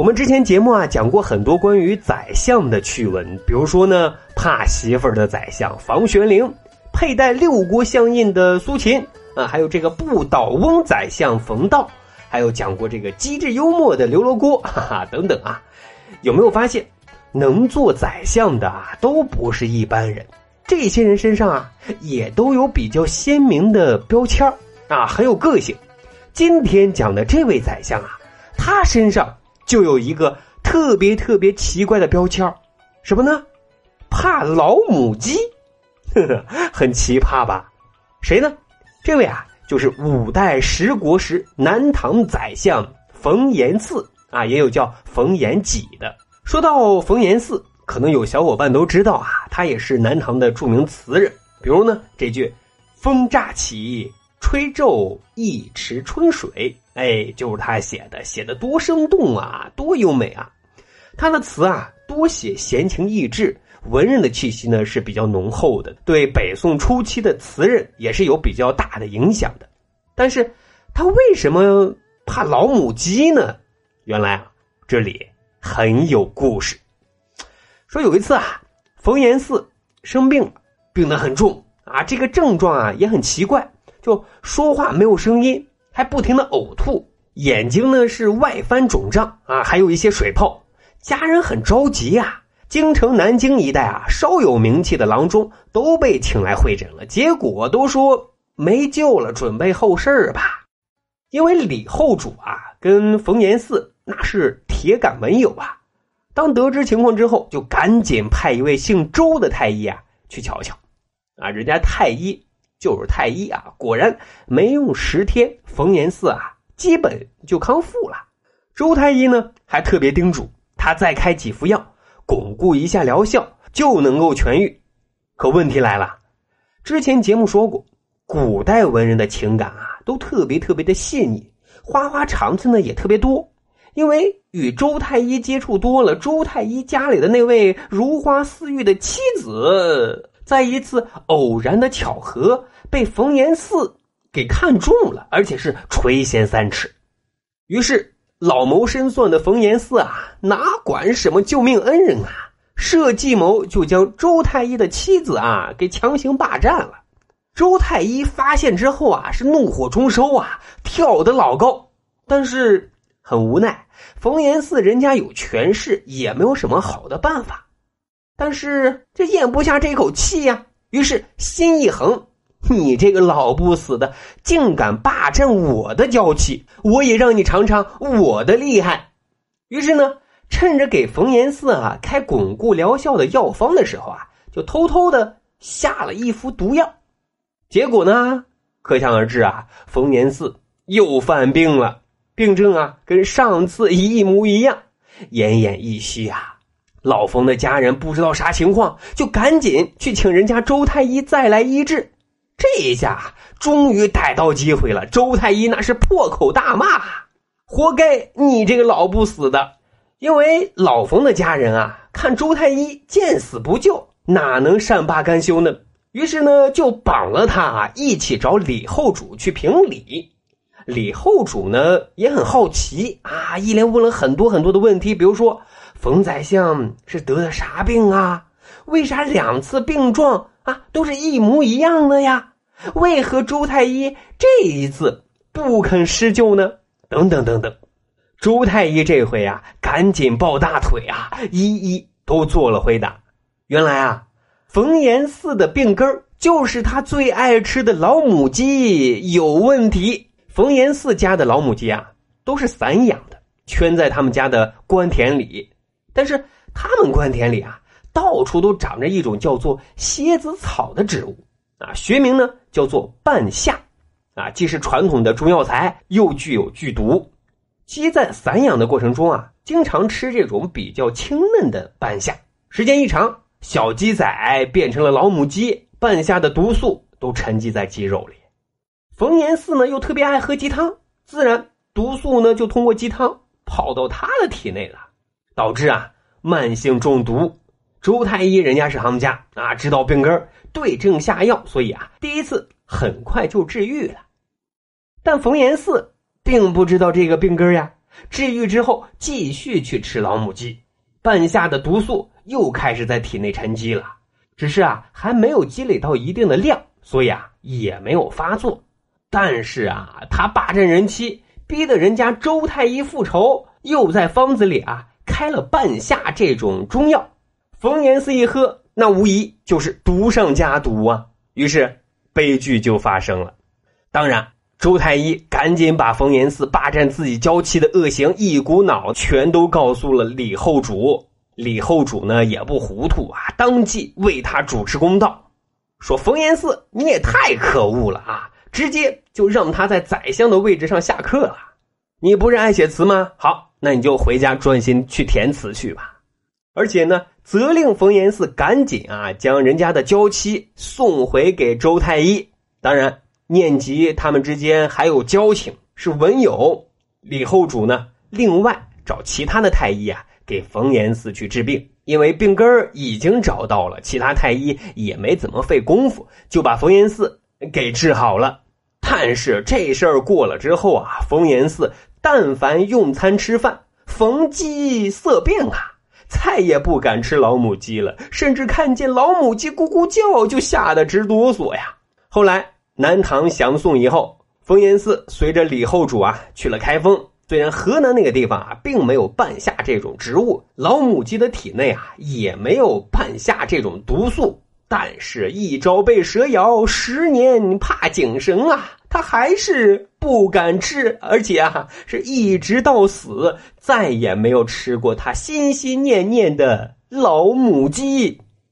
我们之前节目啊讲过很多关于宰相的趣闻，比如说呢，怕媳妇儿的宰相房玄龄，佩戴六国相印的苏秦啊，还有这个不倒翁宰相冯道，还有讲过这个机智幽默的刘罗锅，哈哈，等等啊。有没有发现，能做宰相的啊都不是一般人，这些人身上啊也都有比较鲜明的标签啊，很有个性。今天讲的这位宰相啊，他身上。就有一个特别特别奇怪的标签什么呢？怕老母鸡，呵呵，很奇葩吧？谁呢？这位啊，就是五代十国时南唐宰相冯延巳啊，也有叫冯延己的。说到冯延巳，可能有小伙伴都知道啊，他也是南唐的著名词人，比如呢这句“风乍起”。吹皱一池春水，哎，就是他写的，写的多生动啊，多优美啊！他的词啊，多写闲情逸致，文人的气息呢是比较浓厚的，对北宋初期的词人也是有比较大的影响的。但是，他为什么怕老母鸡呢？原来啊，这里很有故事。说有一次啊，冯延巳生病了，病得很重啊，这个症状啊也很奇怪。就说话没有声音，还不停的呕吐，眼睛呢是外翻肿胀啊，还有一些水泡。家人很着急啊，京城南京一带啊，稍有名气的郎中都被请来会诊了，结果都说没救了，准备后事吧。因为李后主啊跟冯延巳那是铁杆文友啊，当得知情况之后，就赶紧派一位姓周的太医啊去瞧瞧，啊，人家太医。就是太医啊，果然没用十天，冯延巳啊基本就康复了。周太医呢还特别叮嘱他再开几副药，巩固一下疗效，就能够痊愈。可问题来了，之前节目说过，古代文人的情感啊都特别特别的细腻，花花肠子呢也特别多。因为与周太医接触多了，周太医家里的那位如花似玉的妻子。在一次偶然的巧合，被冯延巳给看中了，而且是垂涎三尺。于是老谋深算的冯延巳啊，哪管什么救命恩人啊，设计谋就将周太医的妻子啊给强行霸占了。周太医发现之后啊，是怒火中烧啊，跳得老高。但是很无奈，冯延巳人家有权势，也没有什么好的办法。但是这咽不下这口气呀，于是心一横，你这个老不死的，竟敢霸占我的娇妻，我也让你尝尝我的厉害。于是呢，趁着给冯延巳啊开巩固疗效的药方的时候啊，就偷偷的下了一副毒药。结果呢，可想而知啊，冯延巳又犯病了，病症啊跟上次一模一样，奄奄一息啊。老冯的家人不知道啥情况，就赶紧去请人家周太医再来医治。这一下终于逮到机会了，周太医那是破口大骂：“活该你这个老不死的！”因为老冯的家人啊，看周太医见死不救，哪能善罢甘休呢？于是呢，就绑了他啊，一起找李后主去评理。李后主呢也很好奇啊，一连问了很多很多的问题，比如说。冯宰相是得的啥病啊？为啥两次病状啊都是一模一样的呀？为何周太医这一次不肯施救呢？等等等等，周太医这回啊，赶紧抱大腿啊，一一都做了回答。原来啊，冯延巳的病根就是他最爱吃的老母鸡有问题。冯延巳家的老母鸡啊，都是散养的，圈在他们家的官田里。但是他们官田里啊，到处都长着一种叫做蝎子草的植物啊，学名呢叫做半夏，啊，既是传统的中药材，又具有剧毒。鸡在散养的过程中啊，经常吃这种比较清嫩的半夏，时间一长，小鸡仔变成了老母鸡，半夏的毒素都沉积在鸡肉里。冯延巳呢又特别爱喝鸡汤，自然毒素呢就通过鸡汤跑到他的体内了。导致啊慢性中毒，周太医人家是行家啊，知道病根对症下药，所以啊第一次很快就治愈了。但冯延巳并不知道这个病根呀，治愈之后继续去吃老母鸡，半夏的毒素又开始在体内沉积了，只是啊还没有积累到一定的量，所以啊也没有发作。但是啊，他霸占人妻，逼得人家周太医复仇，又在方子里啊开了半夏这种中药。冯延巳一喝，那无疑就是毒上加毒啊！于是悲剧就发生了。当然，周太医赶紧把冯延巳霸占自己娇妻的恶行一股脑全都告诉了李后主。李后主呢也不糊涂啊，当即为他主持公道，说冯延巳你也太可恶了啊！直接就让他在宰相的位置上下课了。你不是爱写词吗？好，那你就回家专心去填词去吧。而且呢，责令冯延巳赶紧啊，将人家的娇妻送回给周太医。当然，念及他们之间还有交情，是文友。李后主呢，另外找其他的太医啊，给冯延巳去治病。因为病根已经找到了，其他太医也没怎么费功夫，就把冯延巳。给治好了，但是这事儿过了之后啊，冯延巳但凡用餐吃饭，逢鸡色变啊，再也不敢吃老母鸡了，甚至看见老母鸡咕咕叫就吓得直哆嗦呀。后来南唐降宋以后，冯延巳随着李后主啊去了开封。虽然河南那个地方啊并没有半夏这种植物，老母鸡的体内啊也没有半夏这种毒素。但是，一朝被蛇咬，十年怕井绳啊！他还是不敢吃，而且啊，是一直到死，再也没有吃过他心心念念的老母鸡。